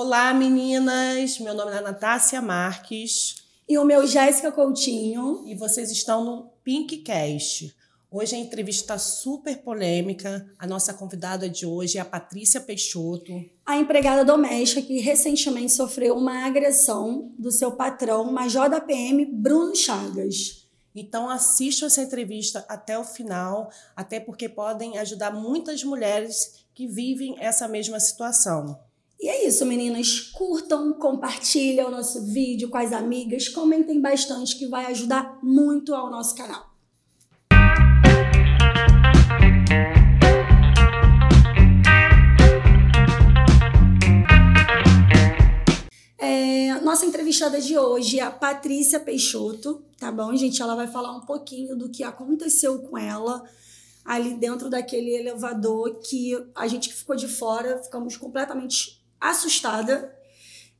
Olá, meninas! Meu nome é Natácia Marques. E o meu Jéssica Coutinho. E vocês estão no Pinkcast. Hoje a entrevista está super polêmica. A nossa convidada de hoje é a Patrícia Peixoto. A empregada doméstica que recentemente sofreu uma agressão do seu patrão, Major da PM, Bruno Chagas. Então assistam essa entrevista até o final, até porque podem ajudar muitas mulheres que vivem essa mesma situação. E é isso, meninas. Curtam, compartilhem o nosso vídeo com as amigas, comentem bastante que vai ajudar muito ao nosso canal. É, nossa entrevistada de hoje é a Patrícia Peixoto, tá bom, gente? Ela vai falar um pouquinho do que aconteceu com ela ali dentro daquele elevador que a gente que ficou de fora ficamos completamente assustada.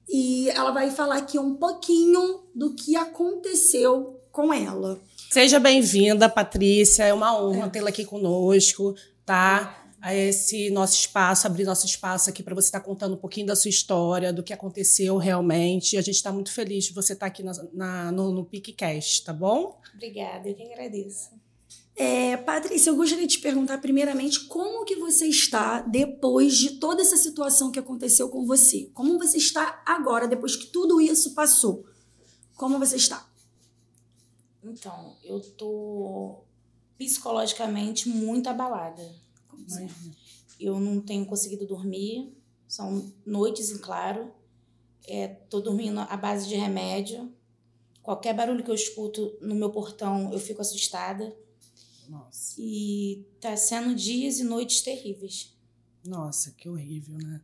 E ela vai falar aqui um pouquinho do que aconteceu com ela. Seja bem-vinda, Patrícia. É uma honra é. tê-la aqui conosco, tá? A esse nosso espaço, abrir nosso espaço aqui para você estar tá contando um pouquinho da sua história, do que aconteceu realmente. A gente está muito feliz de você estar tá aqui na, na, no, no PicCast, tá bom? Obrigada, eu que agradeço. É, Patrícia, eu gostaria de te perguntar primeiramente como que você está depois de toda essa situação que aconteceu com você. Como você está agora, depois que tudo isso passou? Como você está? Então, eu tô psicologicamente muito abalada. Eu não tenho conseguido dormir, são noites em claro. É, tô dormindo à base de remédio. Qualquer barulho que eu escuto no meu portão, eu fico assustada. Nossa. E tá sendo dias e noites terríveis. Nossa, que horrível, né?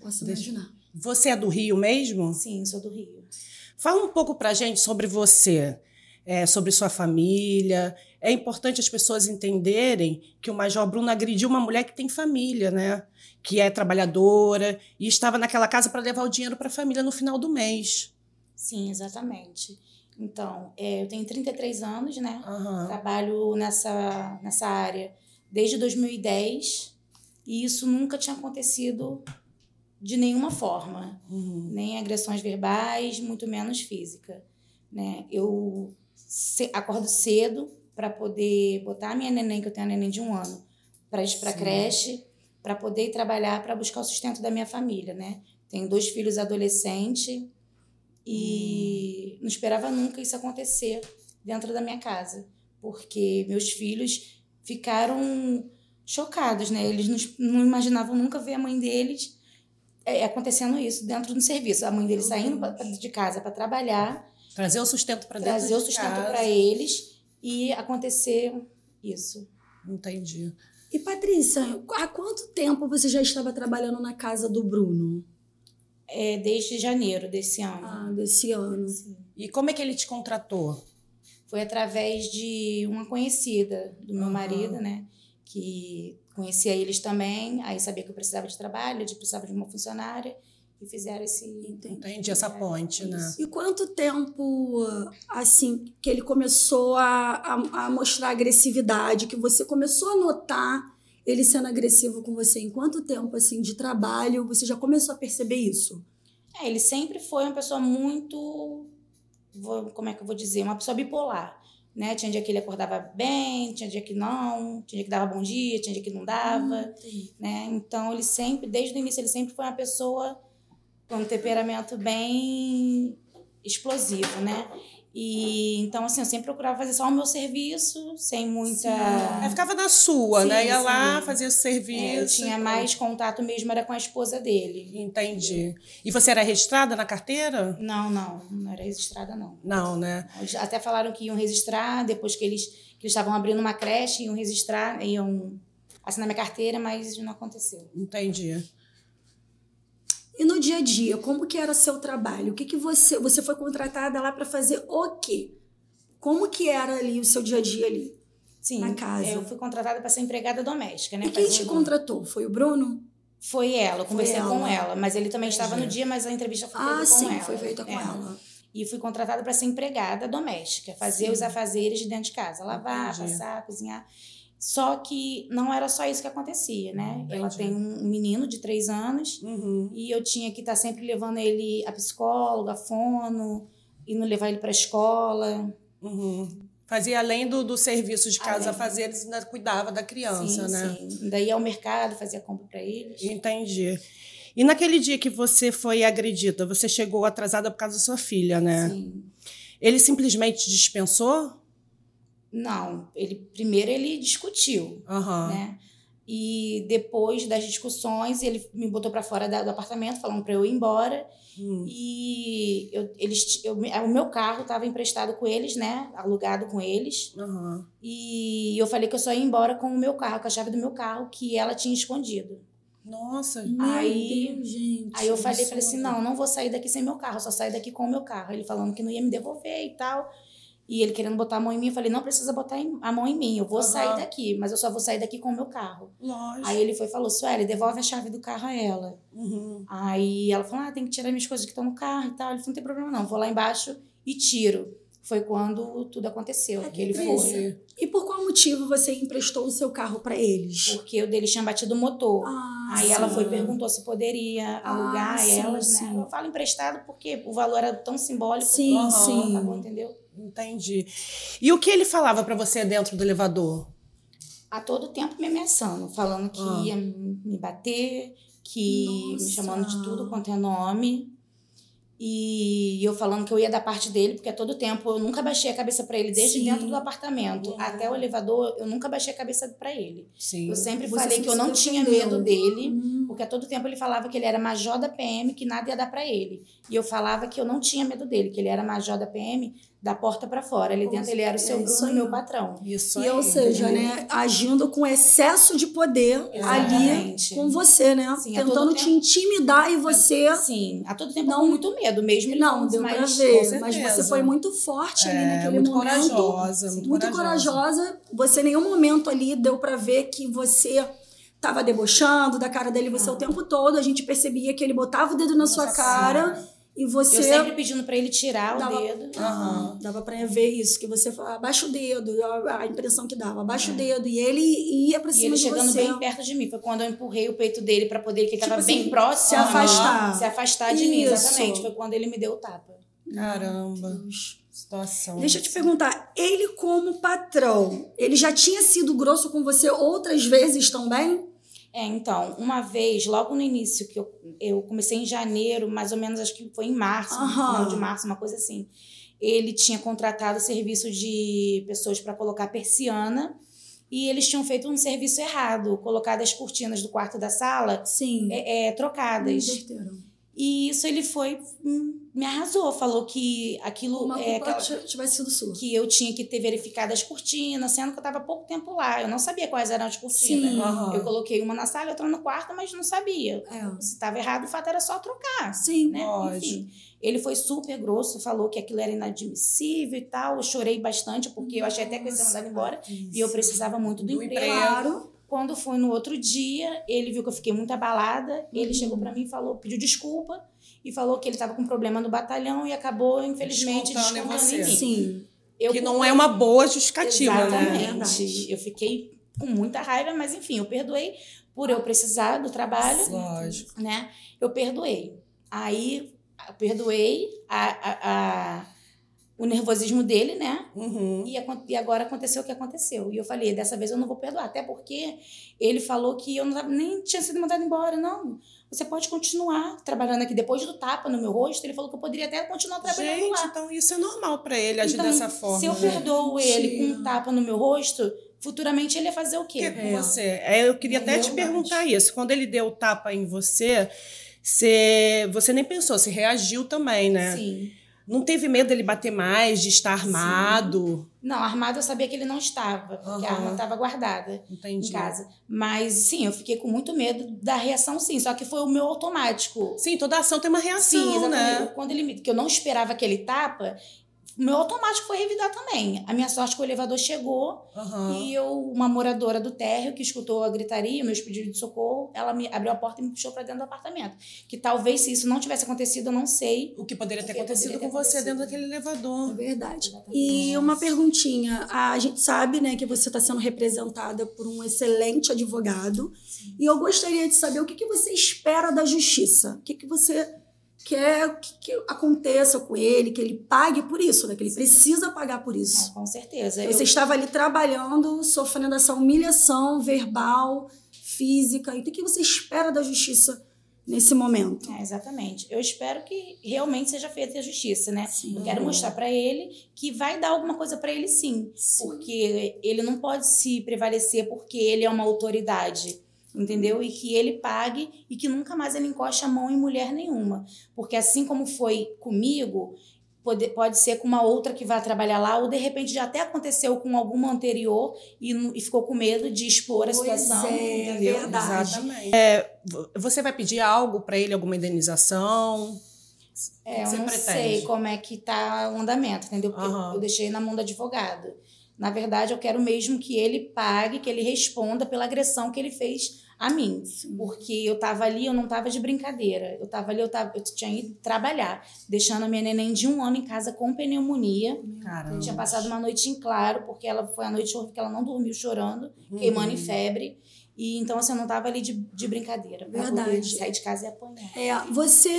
Posso Deixa... imaginar. Você é do Rio mesmo? Sim, sou do Rio. Fala um pouco pra gente sobre você, é, sobre sua família. É importante as pessoas entenderem que o Major Bruno agrediu uma mulher que tem família, né? Que é trabalhadora e estava naquela casa para levar o dinheiro para a família no final do mês. Sim, exatamente. Então, é, eu tenho 33 anos, né? Uhum. Trabalho nessa, nessa área desde 2010 e isso nunca tinha acontecido de nenhuma forma. Uhum. Nem agressões verbais, muito menos física. Né? Eu se, acordo cedo para poder botar a minha neném, que eu tenho a neném de um ano, para ir para creche, para poder trabalhar, para buscar o sustento da minha família, né? Tenho dois filhos adolescentes e hum. não esperava nunca isso acontecer dentro da minha casa, porque meus filhos ficaram chocados, né? Eles não, imaginavam nunca ver a mãe deles é, acontecendo isso dentro do serviço. A mãe deles saindo de casa para trabalhar. Trazer o sustento para dentro Trazer o sustento para eles e acontecer isso. Entendi. E Patrícia, há quanto tempo você já estava trabalhando na casa do Bruno? É, desde janeiro desse ano. Ah, desse ano. Sim. E como é que ele te contratou? Foi através de uma conhecida do meu uhum. marido, né? Que conhecia eles também, aí sabia que eu precisava de trabalho, eu precisava de uma funcionária e fizeram esse. Entendi essa ponte, né? E quanto tempo, assim, que ele começou a, a, a mostrar agressividade, que você começou a notar ele sendo agressivo com você? Em quanto tempo assim de trabalho você já começou a perceber isso? É, ele sempre foi uma pessoa muito, vou, como é que eu vou dizer, uma pessoa bipolar. Né? Tinha dia que ele acordava bem, tinha dia que não, tinha dia que dava bom dia, tinha dia que não dava, hum, né? Então ele sempre, desde o início, ele sempre foi uma pessoa com um temperamento bem explosivo, né? E então, assim, eu sempre procurava fazer só o meu serviço, sem muita. É, ficava na sua, sim, né? Ia sim. lá, fazia o serviço. É, eu tinha mais contato mesmo, era com a esposa dele. Entendi. E você era registrada na carteira? Não, não, não era registrada, não. Não, né? Até falaram que iam registrar, depois que eles, que eles estavam abrindo uma creche, iam registrar, iam assinar minha carteira, mas não aconteceu. Entendi. E no dia a dia, como que era seu trabalho? O que que você você foi contratada lá para fazer o quê? Como que era ali o seu dia a dia ali? Sim, na casa. eu fui contratada para ser empregada doméstica, né? E quem te contratou? Foi o Bruno? Foi ela, eu conversei ela. com ela, mas ele também estava no dia, mas a entrevista foi feita ah, com sim, ela. foi feita com É. ela. E fui contratada para ser empregada doméstica, fazer Sim. os afazeres de dentro de casa, lavar, Entendi. passar, cozinhar. Só que não era só isso que acontecia, né? Entendi. Ela tem um menino de três anos Uhum. e eu tinha que estar sempre levando ele a psicóloga, a fono, indo levar ele para a escola. Uhum. Fazia além do, do serviço de casa Além. fazer, eles ainda cuidava da criança, sim, né? sim. Daí ia ao mercado, fazia compra para eles. Entendi. E naquele dia que você foi agredida, você chegou atrasada por causa da sua filha, né? Sim. Ele simplesmente dispensou? Não, ele primeiro ele discutiu, Aham. né? E depois das discussões, ele me botou para fora da- do apartamento, falando para eu ir embora. Hum. E eu, eles, eu, o meu carro estava emprestado com eles, né? Alugado com eles. Aham. E eu falei que eu só ia embora com o meu carro, com a chave do meu carro, que ela tinha escondido. Nossa. Meu Aí- Deus, gente. Aí eu falei, falei assim, não, não vou sair daqui sem meu carro, só saio daqui com o meu carro. Ele falando que não ia me devolver e tal. E ele querendo botar a mão em mim, eu falei, não precisa botar a mão em mim, eu vou Aham. sair daqui, mas eu só vou sair daqui com o meu carro. Lógico. Aí ele foi e falou, Sueli, devolve a chave do carro a ela. Uhum. Aí ela falou, ah, tem que tirar minhas coisas que estão no carro e tal. Ele falou, não tem problema não, vou lá embaixo e tiro. Foi quando tudo aconteceu, É que ele foi. E por qual motivo você emprestou o seu carro para eles? Porque o dele tinha batido o motor. Ah, Aí ela sim. foi e perguntou se poderia alugar Ah, sim, elas, né? sim. Eu falo emprestado porque o valor era tão simbólico. Sim, sim. Tá bom, entendeu? Entendi. E o que ele falava pra você dentro do elevador? A todo tempo me ameaçando, falando que Ah. ia me bater, que Nossa. me chamando de tudo quanto é nome. E eu falando que eu ia da parte dele, porque a todo tempo eu nunca baixei a cabeça pra ele, desde Sim. dentro do apartamento Uhum. até o elevador, eu nunca baixei a cabeça pra ele. Sim. Eu sempre Você falei que eu não tinha medo dele. Hum. Porque a todo tempo ele falava que ele era major da PM, que nada ia dar pra ele. E eu falava que eu não tinha medo dele, que ele era major da PM da porta pra fora. Ali dentro ele era o seu é isso Bruno, meu patrão. Isso E, aí. ou seja, né, agindo com excesso de poder ali Exatamente. com você, né? Sim, a Tentando te tempo. intimidar e você. Sim, a todo tempo Não- com muito medo, mesmo Não, falando, deu pra mas ver. com Mas você foi muito forte ali É, naquele muito momento. corajosa, muito, muito corajosa. Você, em nenhum momento ali, deu pra ver que você tava debochando da cara dele você Não. o tempo todo. A gente percebia que ele botava o dedo na sua Nossa cara Senhora. E você. eu sempre pedindo pra ele tirar Dava- o dedo. Aham. Dava pra ver isso, que você falava, abaixa o dedo, a, impressão que dava, abaixa o dedo. E ele ia pra É. E cima ele de chegando você. bem perto de mim. Foi quando eu empurrei o peito dele pra poder, que ele tava Tipo bem assim, próximo. se afastar. Se afastar de mim, Isso. exatamente. Foi quando ele me deu o tapa. Caramba. Situação. Deixa eu te perguntar, ele como patrão, ele já tinha sido grosso com você outras vezes também? É, então, uma vez, logo no início, que eu, eu comecei em janeiro, mais ou menos, acho que foi em março, no Aham. final de março, uma coisa assim. Ele tinha contratado serviço de pessoas para colocar persiana e eles tinham feito um serviço errado, colocado as cortinas do quarto da sala Sim. é, é, trocadas. E isso ele foi, hum, me arrasou, falou que aquilo Uma é culpa aquela- tivesse sido sua. que eu tinha que ter verificado as cortinas, sendo que eu estava pouco tempo lá. Eu não sabia quais eram as cortinas. Sim. Aham. Eu coloquei uma na sala e outra no quarto, mas não sabia. É. Se estava errado, o fato era só trocar, Sim. né? Enfim, ele foi super grosso, falou que aquilo era inadmissível e tal. Eu chorei bastante, porque eu achei até que eu ia ser mandada embora. E eu precisava muito do, Do emprego. emprego. Claro. Quando foi no outro dia, ele viu que eu fiquei muito abalada. Ele Uhum. chegou pra mim e falou, pediu desculpa. E falou que ele estava com problema no batalhão e acabou, infelizmente, Descontando em descontando você. em mim. Sim. Eu, Que não é uma boa justificativa, né? Exatamente. Verdade. Eu fiquei com muita raiva, mas enfim, eu perdoei por eu precisar do trabalho, Lógico. né? Eu perdoei. Aí, eu perdoei a, a- a- o nervosismo dele, né? Uhum. E, e agora aconteceu o que aconteceu. E eu falei, dessa vez eu não vou perdoar. Até porque ele falou que eu não tava- nem tinha sido mandada embora. Não, você pode continuar trabalhando aqui. Depois do tapa no meu rosto, ele falou que eu poderia até continuar trabalhando Gente, lá. então isso é normal pra ele agir Então, dessa forma. Se eu né? perdoo ele com um tapa no meu rosto, futuramente ele ia fazer o O que quê? é com você? É, eu queria É até te verdade. perguntar isso. Quando ele deu o tapa em você, você, você nem pensou, você reagiu também, né? Sim. Não teve medo dele bater mais, de estar armado? Não, armado eu sabia que ele não estava, porque a arma estava guardada Entendi. em casa. Mas sim, eu fiquei com muito medo da reação, sim. Só que foi o meu automático. Sim, toda ação tem uma reação, Sim, exatamente. né? Quando ele me, que eu não esperava aquele tapa, meu automático foi revidar também. A minha sorte é que o elevador chegou Aham. e eu, uma moradora do térreo que escutou a gritaria, meus pedidos de socorro, ela me abriu a porta e me puxou para dentro do apartamento. Que talvez se isso não tivesse acontecido, eu não sei. O que poderia ter acontecido poderia com ter você acontecido. dentro daquele É elevador. verdade. Exatamente. E uma perguntinha. A gente sabe né, que você está sendo representada por um excelente advogado. E eu gostaria de saber o que, que você espera da justiça. O que, que você quer que, que aconteça com ele, que ele pague por isso, né? Que ele precisa pagar por isso. com certeza. Você Eu- estava ali trabalhando, sofrendo essa humilhação verbal, física. E o que, você espera da justiça nesse momento? É, exatamente. Eu espero que realmente seja feita a justiça, né? Sim. Eu quero mostrar para ele que vai dar alguma coisa para ele sim. Porque ele não pode se prevalecer porque ele é uma autoridade, entendeu? E que ele pague e que nunca mais ele encoste a mão em mulher nenhuma. Porque assim como foi comigo, pode, pode ser com uma outra que vai trabalhar lá, ou de repente já até aconteceu com alguma anterior e, e ficou com medo de expor a Pois situação, é, entendeu? verdade. Exatamente. É, vo- você vai pedir algo para ele, alguma indenização? É, eu não pretende? sei como é que tá o andamento, entendeu? Porque Aham. eu deixei na mão do advogado. Na verdade, eu quero mesmo que ele pague, que ele responda pela agressão que ele fez a mim. Porque eu tava ali, eu não tava de brincadeira. Eu tava ali, eu, tava, eu tinha ido trabalhar, deixando a minha neném de um ano em casa com pneumonia. Caramba. Tinha passado uma noite em claro, porque ela foi a noite que ela não dormiu chorando, Uhum. queimando em febre. E então, assim, eu não tava ali de, de brincadeira. Verdade. sair de casa e apanhar. É, você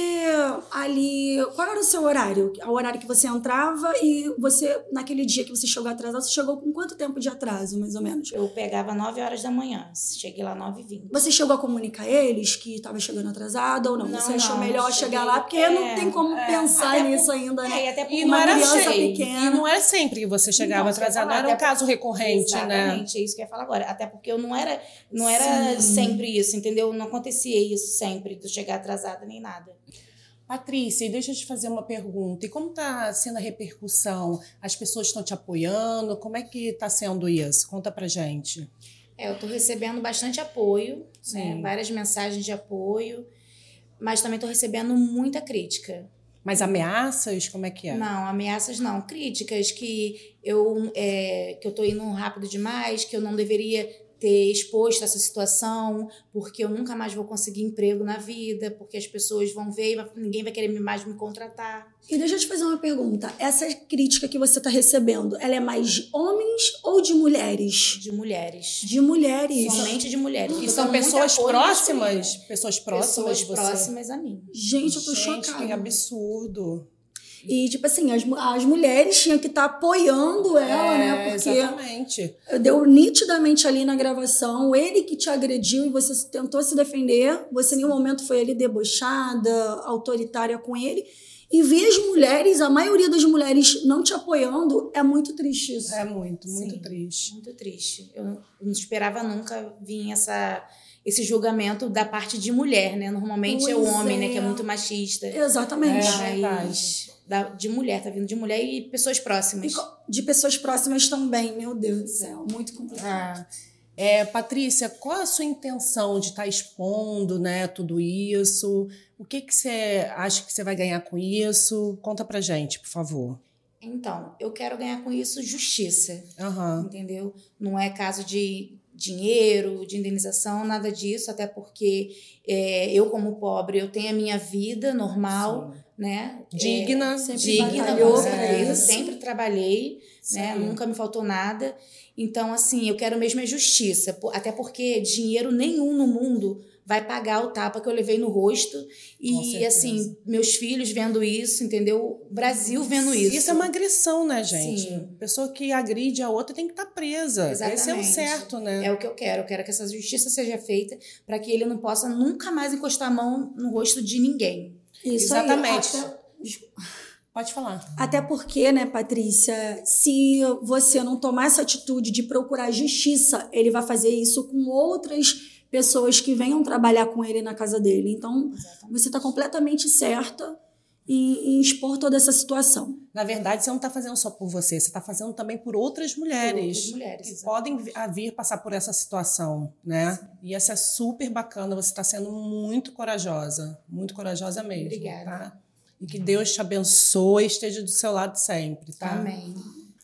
ali. Qual era o seu horário? O horário que você entrava e você, naquele dia que você chegou atrasado, você chegou com quanto tempo de atraso, mais ou menos? Eu pegava 9 horas da manhã, cheguei lá 9 h 20 Você chegou a comunicar eles que estava chegando atrasado ou não? Não, você achou não, melhor chegar lá? Porque é, não tem como é, pensar nisso por- ainda, né? É, e até porque E Uma não era sempre. pequena. E não é sempre que você chegava Não, atrasado, falar, era um caso recorrente, né? Exatamente, é isso que eu ia falar agora. Até porque eu não era, não era Sim. sempre isso, entendeu? Não acontecia isso sempre, de chegar atrasada nem nada. Patrícia, deixa eu te fazer uma pergunta. E como está sendo a repercussão? As pessoas estão te apoiando? Como é que está sendo isso? Conta pra gente. É, eu tô recebendo bastante apoio, né? Várias mensagens de apoio, mas também tô recebendo muita crítica. Mas ameaças, como é que é? Não, ameaças não, críticas que eu é, que eu tô indo rápido demais, que eu não deveria ter exposto essa situação, porque eu nunca mais vou conseguir emprego na vida, porque as pessoas vão ver, e ninguém vai querer mais me contratar. E deixa eu te fazer uma pergunta. Essa crítica que você está recebendo, ela é mais de homens ou de mulheres? De mulheres. De mulheres. Somente de mulheres. E Eu são pessoas próximas? Pessoas próximas Pessoas de você? próximas a mim. Gente, eu tô Gente, chocada. que absurdo. E, tipo assim, as, as mulheres tinham que estar apoiando ela, é, né? Porque Exatamente. deu nitidamente ali na gravação, ele que te agrediu e você tentou se defender, você em nenhum momento foi ali debochada, autoritária com ele. E ver as mulheres, a maioria das mulheres não te apoiando, é muito triste isso. É muito, muito Sim. triste. Muito triste. Eu não- esperava nunca vir essa, esse julgamento da parte de mulher, né? Normalmente é o Pois homem, é. né? Que é muito machista. Exatamente. É. Mas da, de mulher, tá vindo de mulher e pessoas próximas. De pessoas próximas também, meu Deus do céu, muito complicado. Ah, é, Patrícia, qual a sua intenção de estar expondo né, tudo isso? O que, que você acha que você vai ganhar com isso? Conta pra gente, por favor. Então, eu quero ganhar com isso justiça, Aham. entendeu? Não é caso de dinheiro, de indenização, nada disso, até porque é, eu, como pobre, eu tenho a minha vida normal, Sim. Né? É, Digna. sempre digna, com certeza. isso. Sempre trabalhei, né? Sim. Nunca me faltou nada. Então, assim, eu quero mesmo é justiça. Até porque dinheiro nenhum no mundo vai pagar o tapa que eu levei no rosto. E, assim, meus filhos vendo isso, entendeu? O Brasil vendo isso. Isso é uma agressão, né, gente? Sim. Pessoa que agride a outra tem que estar presa. Esse é o Exatamente. certo, né? É o que eu quero. Eu quero que essa justiça seja feita para que ele não possa nunca mais encostar a mão no rosto de ninguém. Isso aí, Exatamente. até- Pode falar. Até porque, né, Patrícia, se você não tomar essa atitude de procurar justiça, ele vai fazer isso com outras pessoas que venham trabalhar com ele na casa dele. Então, você está completamente certa em, em expor toda essa situação. Na verdade, você não está fazendo só por você, você está fazendo também por outras mulheres. outras mulheres, que exatamente. podem vi- a vir passar por essa situação, né? E essa é super bacana, você está sendo muito corajosa, muito corajosa mesmo. Obrigada. Tá? e que Deus te abençoe e esteja do seu lado sempre, tá? Amém.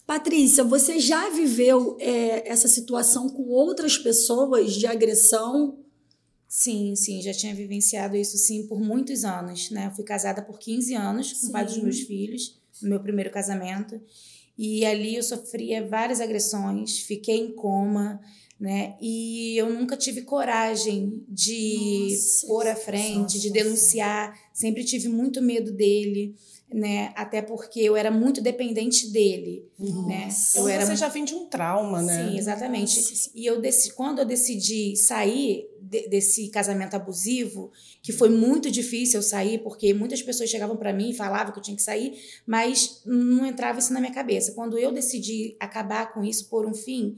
Patrícia, você já viveu é, essa situação com outras pessoas de agressão? Sim, sim, já tinha vivenciado isso sim por muitos anos, né? Eu fui casada por 15 anos com o pai dos meus filhos, no meu primeiro casamento. E ali eu sofria várias agressões, fiquei em coma, né? E eu nunca tive coragem de Nossa, pôr à frente, de denunciar, sempre tive muito medo dele, né? Até porque eu era muito dependente dele, né? Então Eu era você já vem de um trauma, né? Sim, exatamente. Nossa. E eu decidi, quando eu decidi sair de- desse casamento abusivo, que foi muito difícil eu sair, porque muitas pessoas chegavam para mim e falavam que eu tinha que sair, mas não entrava isso na minha cabeça. Quando eu decidi acabar com isso, por um fim,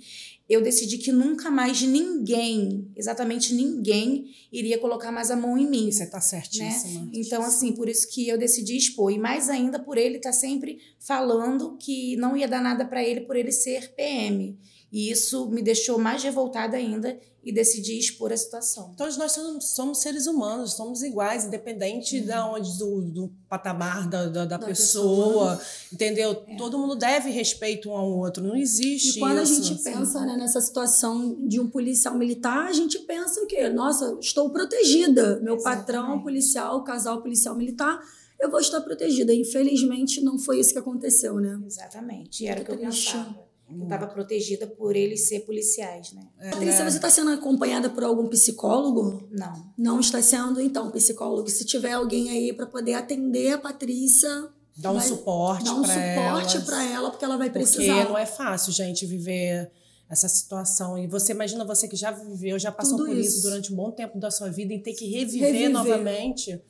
eu decidi que nunca mais ninguém, exatamente ninguém, iria colocar mais a mão em mim. Você tá certíssima. Então, assim, por isso que eu decidi expor. E mais ainda por ele estar sempre falando que não ia dar nada para ele por ele ser PM. E isso me deixou mais revoltada ainda e decidi expor a situação. Todos nós somos, somos seres humanos, somos iguais, independente da onde do, do patamar da, da, da Da pessoa, entendeu? Todo mundo deve respeito um ao outro, não existe E quando isso. a gente pensa né, nessa situação de um policial militar, a gente pensa o quê? Nossa, estou protegida. Meu patrão policial, casal policial militar, eu vou estar protegida. Infelizmente, não foi isso que aconteceu, né? Exatamente. E era o que eu triste. pensava. Eu estava protegida por eles ser policiais, né? Patrícia, você está sendo acompanhada por algum psicólogo? Não. Não está sendo, então, psicólogo. Se tiver alguém aí para poder atender a Patrícia, Dá um suporte dá um suporte para ela, porque ela vai Porque precisar. não é fácil, gente, viver essa situação. E você imagina você que já viveu, já passou Tudo por isso. isso. durante um bom tempo da sua vida e ter que reviver, Reviver. novamente.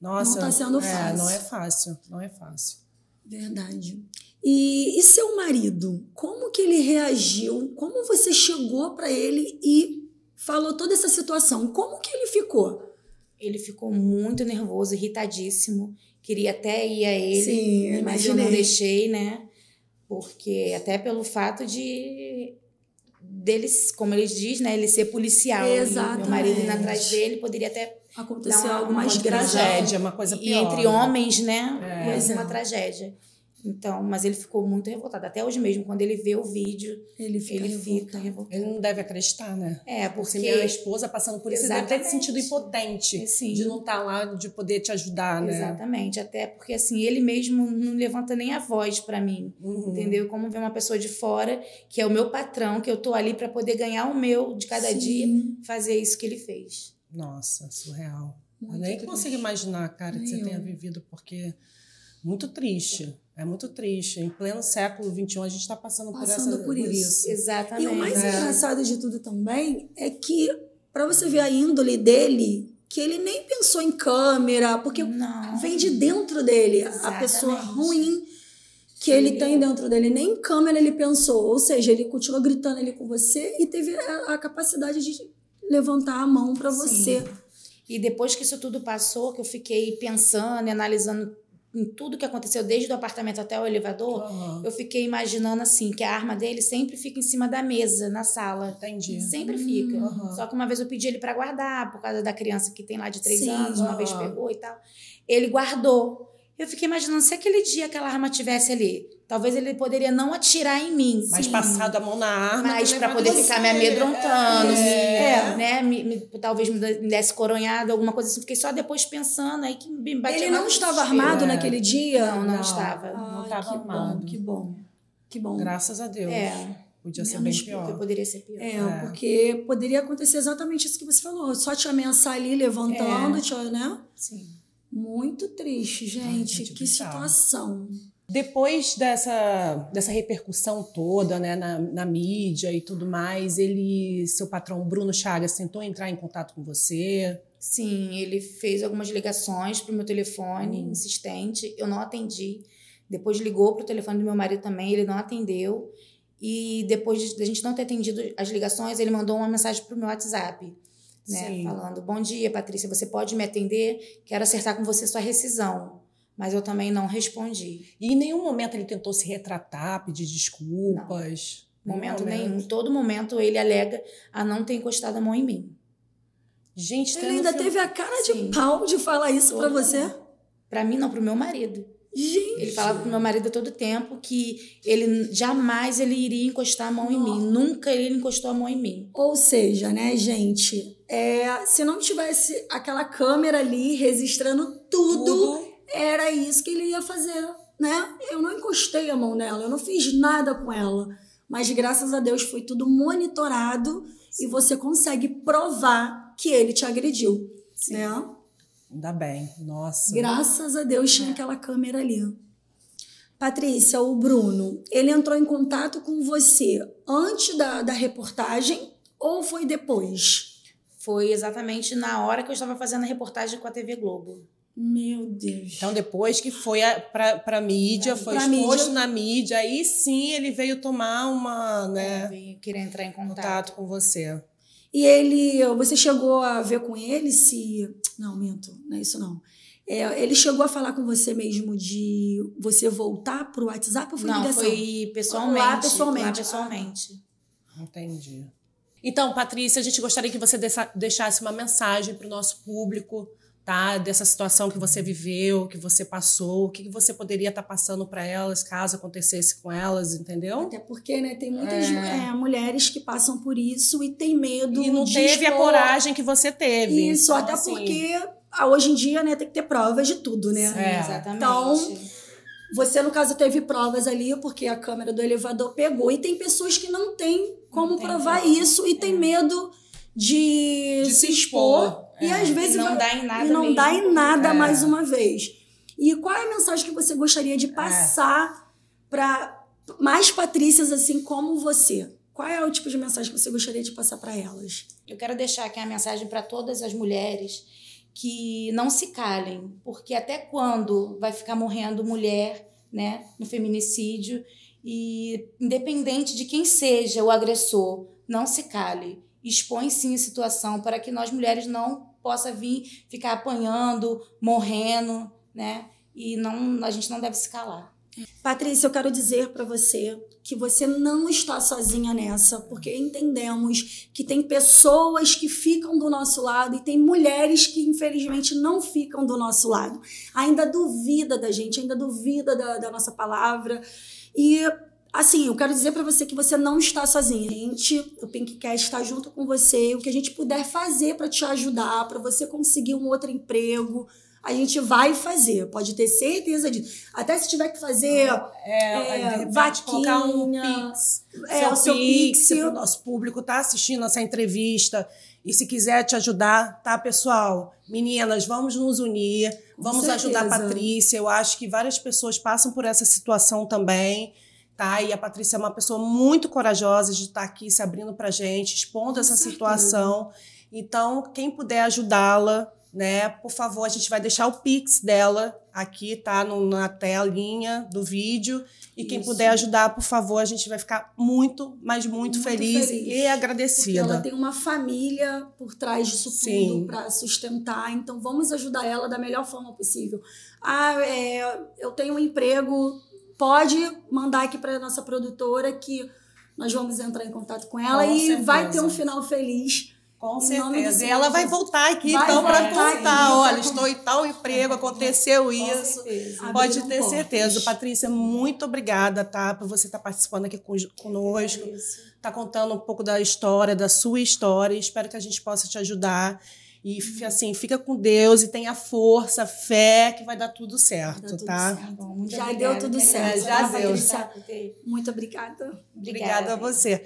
Nossa, Não tá sendo é, fácil. não é fácil, não é fácil. Verdade. E, e seu marido, como que ele reagiu? Como você chegou para ele e falou toda essa situação? Como que ele ficou? Ele ficou muito nervoso, irritadíssimo. Queria até ir a ele. Sim, mas eu não deixei, né? Porque até pelo fato de deles, como eles diz, né, ele ser policial. E Exatamente. meu marido indo atrás dele poderia até uma, algo mais grave. tragédia, uma coisa e pior. entre homens, né, É. é. uma tragédia. Então, mas ele ficou muito revoltado. Até hoje mesmo, quando ele vê o vídeo, Ele fica ele revoltado. fica revoltado. Ele não deve acreditar, né? É, Porque porque minha esposa passando por isso, ele deve ter se sentido impotente Sim. de não estar lá, de poder te ajudar, né? Exatamente, até porque assim, ele mesmo não levanta nem a voz pra mim. Uhum. Entendeu? Como ver uma pessoa de fora, que é o meu patrão, que eu tô ali pra poder ganhar o meu de cada Sim. dia, fazer isso que ele fez. Nossa, surreal. Muito eu nem triste. consigo imaginar, cara, que Nem você eu. tenha vivido, porque muito triste. É muito triste. Em pleno século XXI, a gente está passando, Passando por, essa, por isso. Exatamente. E o mais É. engraçado de tudo também é que, para você ver a índole dele, que ele nem pensou em câmera, porque não. vem de dentro dele. A Exatamente. pessoa ruim que ele tem dentro dele. Nem em câmera ele pensou. Ou seja, ele continuou gritando ali com você e teve a, a capacidade de levantar a mão para você. E depois que isso tudo passou, que eu fiquei pensando e analisando em tudo que aconteceu, desde o apartamento até o elevador, Aham. eu fiquei imaginando assim, que a arma dele sempre fica em cima da mesa, na sala. Entendi. Sempre fica. Aham. Só que uma vez eu pedi ele pra guardar, por causa da criança que tem lá de três Sim. anos, uma vez Aham. pegou e tal. Ele guardou. Eu fiquei imaginando, se aquele dia aquela arma tivesse ali, talvez ele poderia não atirar em mim. Mas Sim. passado a mão na arma. Mas levado poder você. ficar me amedrontando, É. é, né? Me, me- talvez me de- me desse coronhado, alguma coisa assim. Fiquei só depois pensando, aí que me batia Ele não estava armado É. naquele dia? Não, não, Não. estava. Não Ai, estava que armado. bom, que bom. Que bom. Graças a Deus. É, Podia ser Menos bem pior. poderia ser pior. É, É. porque poderia acontecer exatamente isso que você falou. Só te ameaçar ali, levantando, É. te, né? Sim. Muito triste, gente. gente, que bizarro. situação. Depois dessa, dessa repercussão toda, né, na, na mídia e tudo mais, ele, seu patrão Bruno Chagas, tentou entrar em contato com você. Sim, ele fez algumas ligações pro meu telefone, Hum. insistente, eu não atendi. Depois ligou pro telefone do meu marido também, ele não atendeu. E depois de a gente não ter atendido as ligações, ele mandou uma mensagem pro meu WhatsApp, né, Sim. falando: "Bom dia, Patrícia, você pode me atender? Quero acertar com você sua rescisão". Mas eu também não respondi. E em nenhum momento ele tentou se retratar, pedir desculpas. Momento nenhum. Todo momento ele alega a não ter encostado a mão em mim. Gente, Ele tendo ainda filme- teve a cara de Sim. pau de falar isso pra Todo você? Para mim, não, pro meu marido. Gente. Ele falava pro meu marido todo tempo que ele jamais ele iria encostar a mão em mim. Nunca ele encostou a mão em mim. Ou seja, né, gente, é, se não tivesse aquela câmera ali registrando tudo, Tudo. era isso que ele ia fazer, né? Eu não encostei a mão nela, eu não fiz nada com ela. Mas graças a Deus foi tudo monitorado e você consegue provar que ele te agrediu, né? Ainda bem. Nossa. Graças a Deus tinha aquela câmera ali. Patrícia, o Bruno, ele entrou em contato com você antes da, da reportagem ou foi depois? Foi exatamente na hora que eu estava fazendo a reportagem com a TV Globo. Meu Deus. Então, depois que foi a- pra, pra mídia, foi Pra exposto mídia. na mídia, aí sim ele veio tomar uma, né, Veio querer entrar em contato. contato com você. E ele, você chegou a ver com ele se. Não, minto, não é isso não. É, ele chegou a falar com você mesmo de você voltar pro WhatsApp ou foi Não, ligação? foi pessoalmente. Lá pessoalmente. Lá pessoalmente. Entendi. Então, Patrícia, a gente gostaria que você deixasse uma mensagem para o nosso público, tá? Dessa situação que você viveu, que você passou, o que que você poderia estar passando para elas, caso acontecesse com elas, entendeu? Até porque, né, tem muitas É. é, mulheres que passam por isso e tem medo E não de teve a expor. coragem que você teve. Isso, Então, até assim, porque ah, hoje em dia, né, tem que ter provas de tudo, né? É. Exatamente. Então, Você, no caso, teve provas ali, porque a câmera do elevador pegou. E tem pessoas que não têm como tem provar isso e tem medo de, De se se expor. expor. E É. às vezes E não vai- dá em nada e não mesmo. dá em nada É. mais uma vez. E qual é a mensagem que você gostaria de passar para mais Patrícias assim como você? Qual é o tipo de mensagem que você gostaria de passar para elas? Eu quero deixar aqui a mensagem para todas as mulheres que não se calem, porque até quando vai ficar morrendo mulher, né, no feminicídio e independente de quem seja o agressor, não se cale. Expõe sim a situação para que nós mulheres não possa vir ficar apanhando, morrendo, né? E não a gente não deve se calar. Patrícia, eu quero dizer para você que você não está sozinha nessa, porque entendemos que tem pessoas que ficam do nosso lado e tem mulheres que infelizmente não ficam do nosso lado. Ainda duvida da gente, ainda duvida da, da nossa palavra. E assim, eu quero dizer para você que você não está sozinha. Gente, o Pinkcast está junto com você. O que a gente puder fazer para te ajudar, para você conseguir um outro emprego, a gente vai fazer, pode ter certeza disso. Até se tiver que fazer É, É, repente, vaquinha, um pix, é, o seu pix, pix. o nosso público tá assistindo essa entrevista. E se quiser te ajudar, tá, pessoal? Meninas, vamos nos unir, Com vamos certeza. ajudar a Patrícia. Eu acho que várias pessoas passam por essa situação também. Tá? E a Patrícia é uma pessoa muito corajosa de estar aqui se abrindo pra gente, expondo essa certeza. situação. Então, quem puder ajudá-la, né, por favor, a gente vai deixar o Pix dela aqui, tá? No- na telinha do vídeo. E quem Isso. puder ajudar, por favor, a gente vai ficar muito, mas muito, Muito feliz, feliz. e Porque ela agradecida. tem uma família por trás disso tudo para sustentar. Então vamos ajudar ela da melhor forma possível. Ah, é, eu tenho um emprego. Pode mandar aqui para nossa produtora que nós vamos entrar em contato com ela Com e certeza. vai ter um final feliz. Com certeza. E ela vai voltar aqui, Vai então, para contar. Olha, tá com- estou em tal emprego, aconteceu Com isso. certeza. Abriram Pode ter portas. certeza. Patrícia, muito obrigada, tá? Por você estar participando aqui conosco. Isso. tá contando um pouco da história, da sua história. Espero que a gente possa te ajudar. E assim, fica com Deus e tenha força, fé, que vai dar tudo certo, tudo tá? certo. Bom, Já obrigada, deu tudo Patrícia. certo, já Tá, deu. Patrícia. Muito obrigada. Obrigada a você.